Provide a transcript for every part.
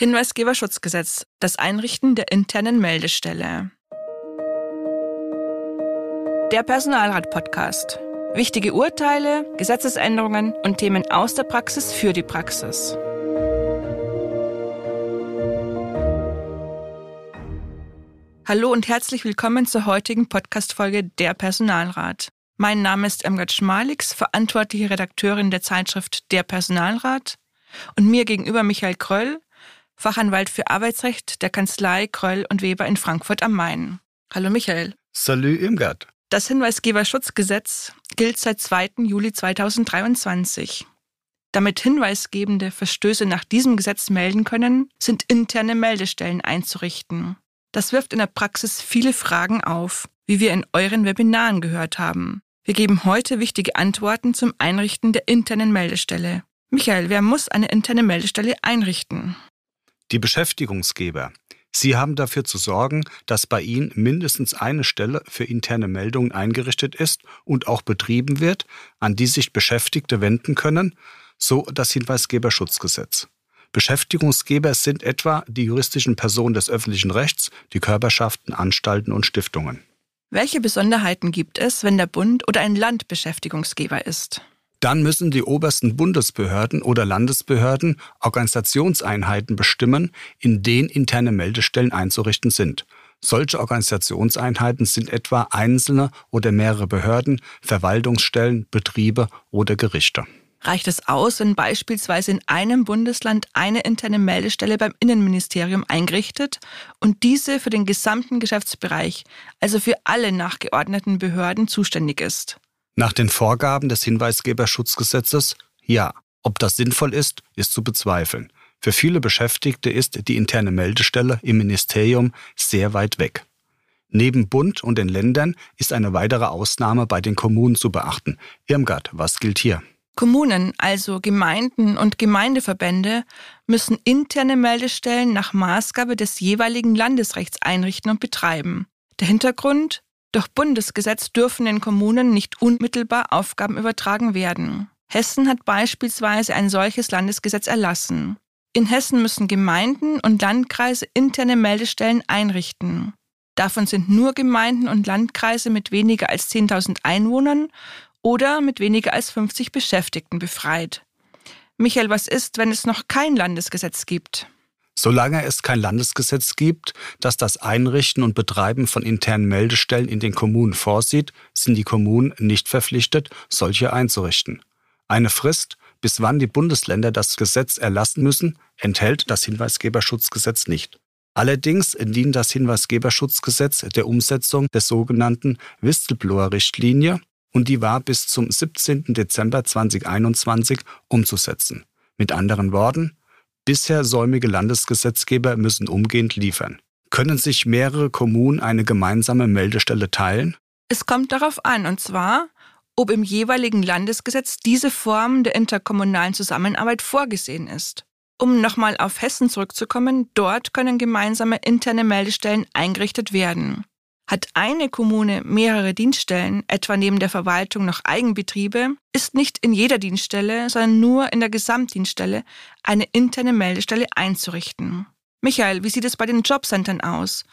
Hinweisgeberschutzgesetz, das Einrichten der internen Meldestelle. Der Personalrat-Podcast. Wichtige Urteile, Gesetzesänderungen und Themen aus der Praxis für die Praxis. Hallo und herzlich willkommen zur heutigen Podcast-Folge Der Personalrat. Mein Name ist Emgard Schmalix, verantwortliche Redakteurin der Zeitschrift Der Personalrat. Und mir gegenüber Michael Kröll, Fachanwalt für Arbeitsrecht der Kanzlei Kröll und Weber in Frankfurt am Main. Hallo Michael. Salü Irmgard. Das Hinweisgeberschutzgesetz gilt seit 2. Juli 2023. Damit Hinweisgebende Verstöße nach diesem Gesetz melden können, sind interne Meldestellen einzurichten. Das wirft in der Praxis viele Fragen auf, wie wir in euren Webinaren gehört haben. Wir geben heute wichtige Antworten zum Einrichten der internen Meldestelle. Michael, wer muss eine interne Meldestelle einrichten? Die Beschäftigungsgeber. Sie haben dafür zu sorgen, dass bei Ihnen mindestens eine Stelle für interne Meldungen eingerichtet ist und auch betrieben wird, an die sich Beschäftigte wenden können, so das Hinweisgeberschutzgesetz. Beschäftigungsgeber sind etwa die juristischen Personen des öffentlichen Rechts, die Körperschaften, Anstalten und Stiftungen. Welche Besonderheiten gibt es, wenn der Bund oder ein Land Beschäftigungsgeber ist? Dann müssen die obersten Bundesbehörden oder Landesbehörden Organisationseinheiten bestimmen, in denen interne Meldestellen einzurichten sind. Solche Organisationseinheiten sind etwa einzelne oder mehrere Behörden, Verwaltungsstellen, Betriebe oder Gerichte. Reicht es aus, wenn beispielsweise in einem Bundesland eine interne Meldestelle beim Innenministerium eingerichtet und diese für den gesamten Geschäftsbereich, also für alle nachgeordneten Behörden zuständig ist? Nach den Vorgaben des Hinweisgeberschutzgesetzes ja. Ob das sinnvoll ist, ist zu bezweifeln. Für viele Beschäftigte ist die interne Meldestelle im Ministerium sehr weit weg. Neben Bund und den Ländern ist eine weitere Ausnahme bei den Kommunen zu beachten. Irmgard, was gilt hier? Kommunen, also Gemeinden und Gemeindeverbände, müssen interne Meldestellen nach Maßgabe des jeweiligen Landesrechts einrichten und betreiben. Der Hintergrund? Durch Bundesgesetz dürfen den Kommunen nicht unmittelbar Aufgaben übertragen werden. Hessen hat beispielsweise ein solches Landesgesetz erlassen. In Hessen müssen Gemeinden und Landkreise interne Meldestellen einrichten. Davon sind nur Gemeinden und Landkreise mit weniger als 10.000 Einwohnern oder mit weniger als 50 Beschäftigten befreit. Michael, was ist, wenn es noch kein Landesgesetz gibt? Solange es kein Landesgesetz gibt, das das Einrichten und Betreiben von internen Meldestellen in den Kommunen vorsieht, sind die Kommunen nicht verpflichtet, solche einzurichten. Eine Frist, bis wann die Bundesländer das Gesetz erlassen müssen, enthält das Hinweisgeberschutzgesetz nicht. Allerdings dient das Hinweisgeberschutzgesetz der Umsetzung des sogenannten Whistleblower-Richtlinie und die war bis zum 17. Dezember 2021 umzusetzen. Mit anderen Worten, Bisher säumige Landesgesetzgeber müssen umgehend liefern. Können sich mehrere Kommunen eine gemeinsame Meldestelle teilen? Es kommt darauf an, und zwar, ob im jeweiligen Landesgesetz diese Form der interkommunalen Zusammenarbeit vorgesehen ist. Um nochmal auf Hessen zurückzukommen, dort können gemeinsame interne Meldestellen eingerichtet werden. Hat eine Kommune mehrere Dienststellen, etwa neben der Verwaltung noch Eigenbetriebe, ist nicht in jeder Dienststelle, sondern nur in der Gesamtdienststelle eine interne Meldestelle einzurichten. Michael, wie sieht es bei den Jobcentern aus?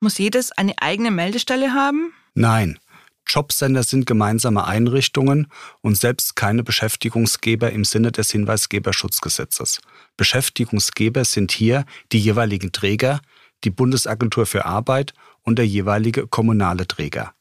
Muss jedes eine eigene Meldestelle haben? Nein. Jobcenter sind gemeinsame Einrichtungen und selbst keine Beschäftigungsgeber im Sinne des Hinweisgeberschutzgesetzes. Beschäftigungsgeber sind hier die jeweiligen Träger, die Bundesagentur für Arbeit und der jeweilige kommunale Träger.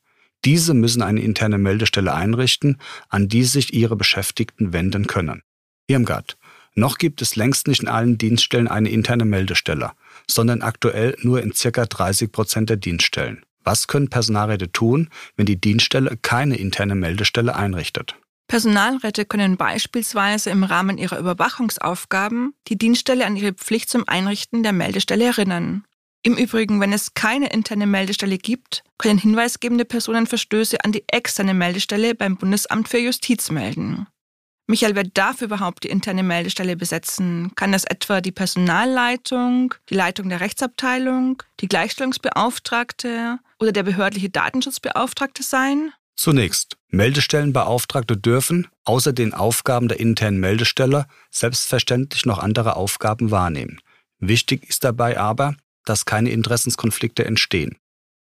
Diese müssen eine interne Meldestelle einrichten, an die sich ihre Beschäftigten wenden können. Irmgard, noch gibt es längst nicht in allen Dienststellen eine interne Meldestelle, sondern aktuell nur in circa 30 Prozent der Dienststellen. Was können Personalräte tun, wenn die Dienststelle keine interne Meldestelle einrichtet? Personalräte können beispielsweise im Rahmen ihrer Überwachungsaufgaben die Dienststelle an ihre Pflicht zum Einrichten der Meldestelle erinnern. Im Übrigen, wenn es keine interne Meldestelle gibt, können hinweisgebende Personen Verstöße an die externe Meldestelle beim Bundesamt für Justiz melden. Michael, wer darf überhaupt die interne Meldestelle besetzen? Kann das etwa die Personalleitung, die Leitung der Rechtsabteilung, die Gleichstellungsbeauftragte oder der behördliche Datenschutzbeauftragte sein? Zunächst, Meldestellenbeauftragte dürfen, außer den Aufgaben der internen Meldestelle, selbstverständlich noch andere Aufgaben wahrnehmen. Wichtig ist dabei aber, dass keine Interessenskonflikte entstehen.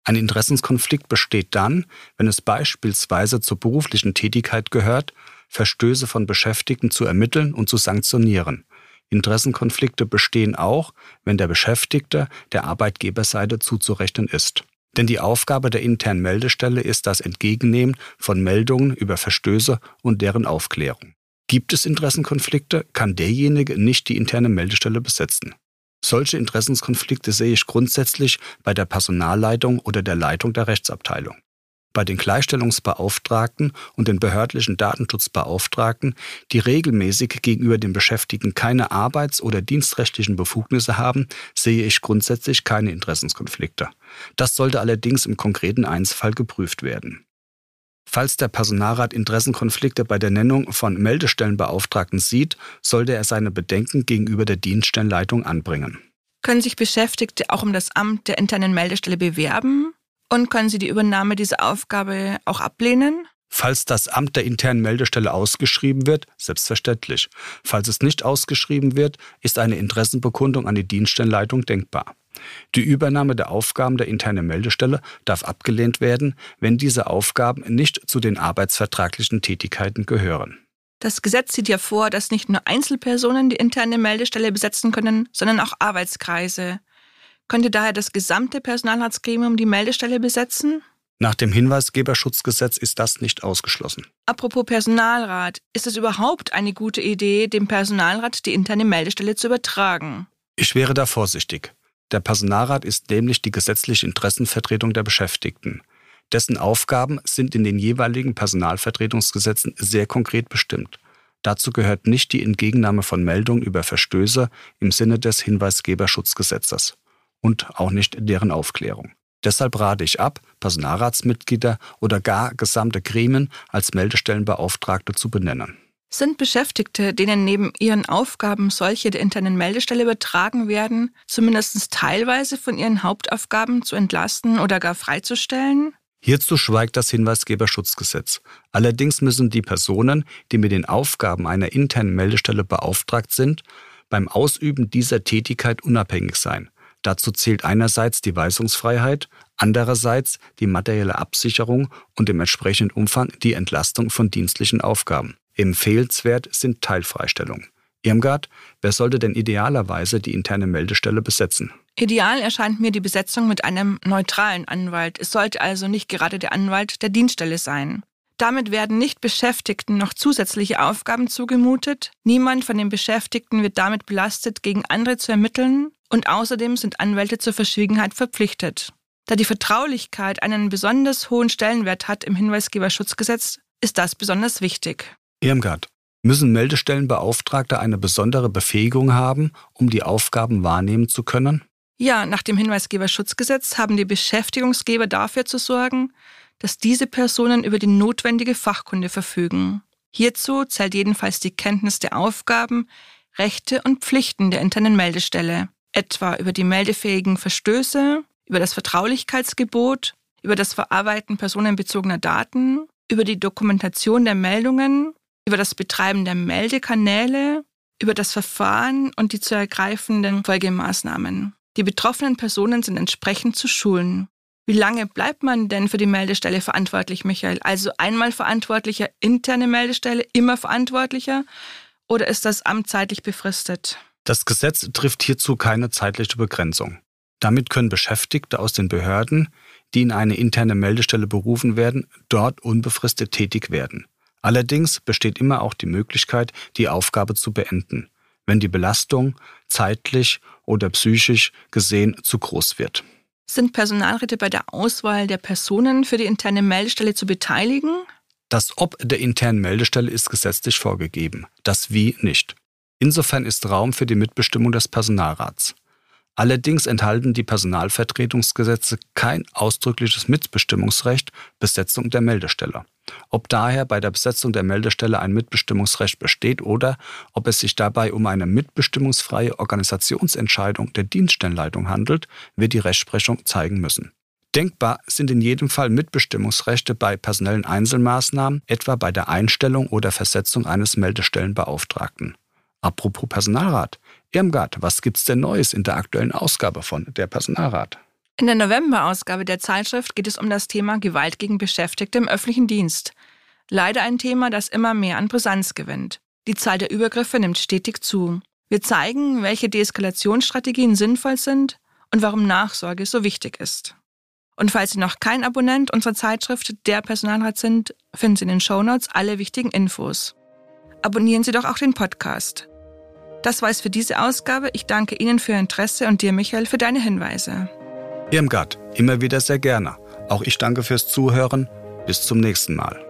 Ein Interessenskonflikt besteht dann, wenn es beispielsweise zur beruflichen Tätigkeit gehört, Verstöße von Beschäftigten zu ermitteln und zu sanktionieren. Interessenkonflikte bestehen auch, wenn der Beschäftigte der Arbeitgeberseite zuzurechnen ist. Denn die Aufgabe der internen Meldestelle ist das Entgegennehmen von Meldungen über Verstöße und deren Aufklärung. Gibt es Interessenkonflikte, kann derjenige nicht die interne Meldestelle besetzen. Solche Interessenskonflikte sehe ich grundsätzlich bei der Personalleitung oder der Leitung der Rechtsabteilung. Bei den Gleichstellungsbeauftragten und den behördlichen Datenschutzbeauftragten, die regelmäßig gegenüber den Beschäftigten keine arbeits- oder dienstrechtlichen Befugnisse haben, sehe ich grundsätzlich keine Interessenskonflikte. Das sollte allerdings im konkreten Einzelfall geprüft werden. Falls der Personalrat Interessenkonflikte bei der Nennung von Meldestellenbeauftragten sieht, sollte er seine Bedenken gegenüber der Dienststellenleitung anbringen. Können sich Beschäftigte auch um das Amt der internen Meldestelle bewerben? Und können sie die Übernahme dieser Aufgabe auch ablehnen? Falls das Amt der internen Meldestelle ausgeschrieben wird, selbstverständlich. Falls es nicht ausgeschrieben wird, ist eine Interessenbekundung an die Dienststellenleitung denkbar. Die Übernahme der Aufgaben der internen Meldestelle darf abgelehnt werden, wenn diese Aufgaben nicht zu den arbeitsvertraglichen Tätigkeiten gehören. Das Gesetz sieht ja vor, dass nicht nur Einzelpersonen die interne Meldestelle besetzen können, sondern auch Arbeitskreise. Könnte daher das gesamte Personalratsgremium die Meldestelle besetzen? Nach dem Hinweisgeberschutzgesetz ist das nicht ausgeschlossen. Apropos Personalrat, ist es überhaupt eine gute Idee, dem Personalrat die interne Meldestelle zu übertragen? Ich wäre da vorsichtig. Der Personalrat ist nämlich die gesetzliche Interessenvertretung der Beschäftigten. Dessen Aufgaben sind in den jeweiligen Personalvertretungsgesetzen sehr konkret bestimmt. Dazu gehört nicht die Entgegennahme von Meldungen über Verstöße im Sinne des Hinweisgeberschutzgesetzes und auch nicht deren Aufklärung. Deshalb rate ich ab, Personalratsmitglieder oder gar gesamte Gremien als Meldestellenbeauftragte zu benennen. Sind Beschäftigte, denen neben ihren Aufgaben solche der internen Meldestelle übertragen werden, zumindest teilweise von ihren Hauptaufgaben zu entlasten oder gar freizustellen? Hierzu schweigt das Hinweisgeberschutzgesetz. Allerdings müssen die Personen, die mit den Aufgaben einer internen Meldestelle beauftragt sind, beim Ausüben dieser Tätigkeit unabhängig sein. Dazu zählt einerseits die Weisungsfreiheit, andererseits die materielle Absicherung und im entsprechenden Umfang die Entlastung von dienstlichen Aufgaben. Empfehlenswert sind Teilfreistellungen. Irmgard, wer sollte denn idealerweise die interne Meldestelle besetzen? Ideal erscheint mir die Besetzung mit einem neutralen Anwalt. Es sollte also nicht gerade der Anwalt der Dienststelle sein. Damit werden nicht Beschäftigten noch zusätzliche Aufgaben zugemutet. Niemand von den Beschäftigten wird damit belastet, gegen andere zu ermitteln. Und außerdem sind Anwälte zur Verschwiegenheit verpflichtet. Da die Vertraulichkeit einen besonders hohen Stellenwert hat im Hinweisgeberschutzgesetz, ist das besonders wichtig. Irmgard, müssen Meldestellenbeauftragte eine besondere Befähigung haben, um die Aufgaben wahrnehmen zu können? Ja, nach dem Hinweisgeberschutzgesetz haben die Beschäftigungsgeber dafür zu sorgen, dass diese Personen über die notwendige Fachkunde verfügen. Hierzu zählt jedenfalls die Kenntnis der Aufgaben, Rechte und Pflichten der internen Meldestelle, etwa über die meldefähigen Verstöße, über das Vertraulichkeitsgebot, über das Verarbeiten personenbezogener Daten, über die Dokumentation der Meldungen über das Betreiben der Meldekanäle, über das Verfahren und die zu ergreifenden Folgemaßnahmen. Die betroffenen Personen sind entsprechend zu schulen. Wie lange bleibt man denn für die Meldestelle verantwortlich, Michael? Also einmal verantwortlicher interne Meldestelle, immer verantwortlicher? Oder ist das Amt zeitlich befristet? Das Gesetz trifft hierzu keine zeitliche Begrenzung. Damit können Beschäftigte aus den Behörden, die in eine interne Meldestelle berufen werden, dort unbefristet tätig werden. Allerdings besteht immer auch die Möglichkeit, die Aufgabe zu beenden, wenn die Belastung zeitlich oder psychisch gesehen zu groß wird. Sind Personalräte bei der Auswahl der Personen für die interne Meldestelle zu beteiligen? Das Ob der internen Meldestelle ist gesetzlich vorgegeben, das Wie nicht. Insofern ist Raum für die Mitbestimmung des Personalrats. Allerdings enthalten die Personalvertretungsgesetze kein ausdrückliches Mitbestimmungsrecht Besetzung der Meldestelle. Ob daher bei der Besetzung der Meldestelle ein Mitbestimmungsrecht besteht oder ob es sich dabei um eine mitbestimmungsfreie Organisationsentscheidung der Dienststellenleitung handelt, wird die Rechtsprechung zeigen müssen. Denkbar sind in jedem Fall Mitbestimmungsrechte bei personellen Einzelmaßnahmen, etwa bei der Einstellung oder Versetzung eines Meldestellenbeauftragten. Apropos Personalrat. Irmgard, was gibt's denn Neues in der aktuellen Ausgabe von Der Personalrat? In der November-Ausgabe der Zeitschrift geht es um das Thema Gewalt gegen Beschäftigte im öffentlichen Dienst. Leider ein Thema, das immer mehr an Brisanz gewinnt. Die Zahl der Übergriffe nimmt stetig zu. Wir zeigen, welche Deeskalationsstrategien sinnvoll sind und warum Nachsorge so wichtig ist. Und falls Sie noch kein Abonnent unserer Zeitschrift Der Personalrat sind, finden Sie in den Shownotes alle wichtigen Infos. Abonnieren Sie doch auch den Podcast. Das war es für diese Ausgabe. Ich danke Ihnen für Ihr Interesse und dir, Michael, für deine Hinweise. Irmgard, immer wieder sehr gerne. Auch ich danke fürs Zuhören. Bis zum nächsten Mal.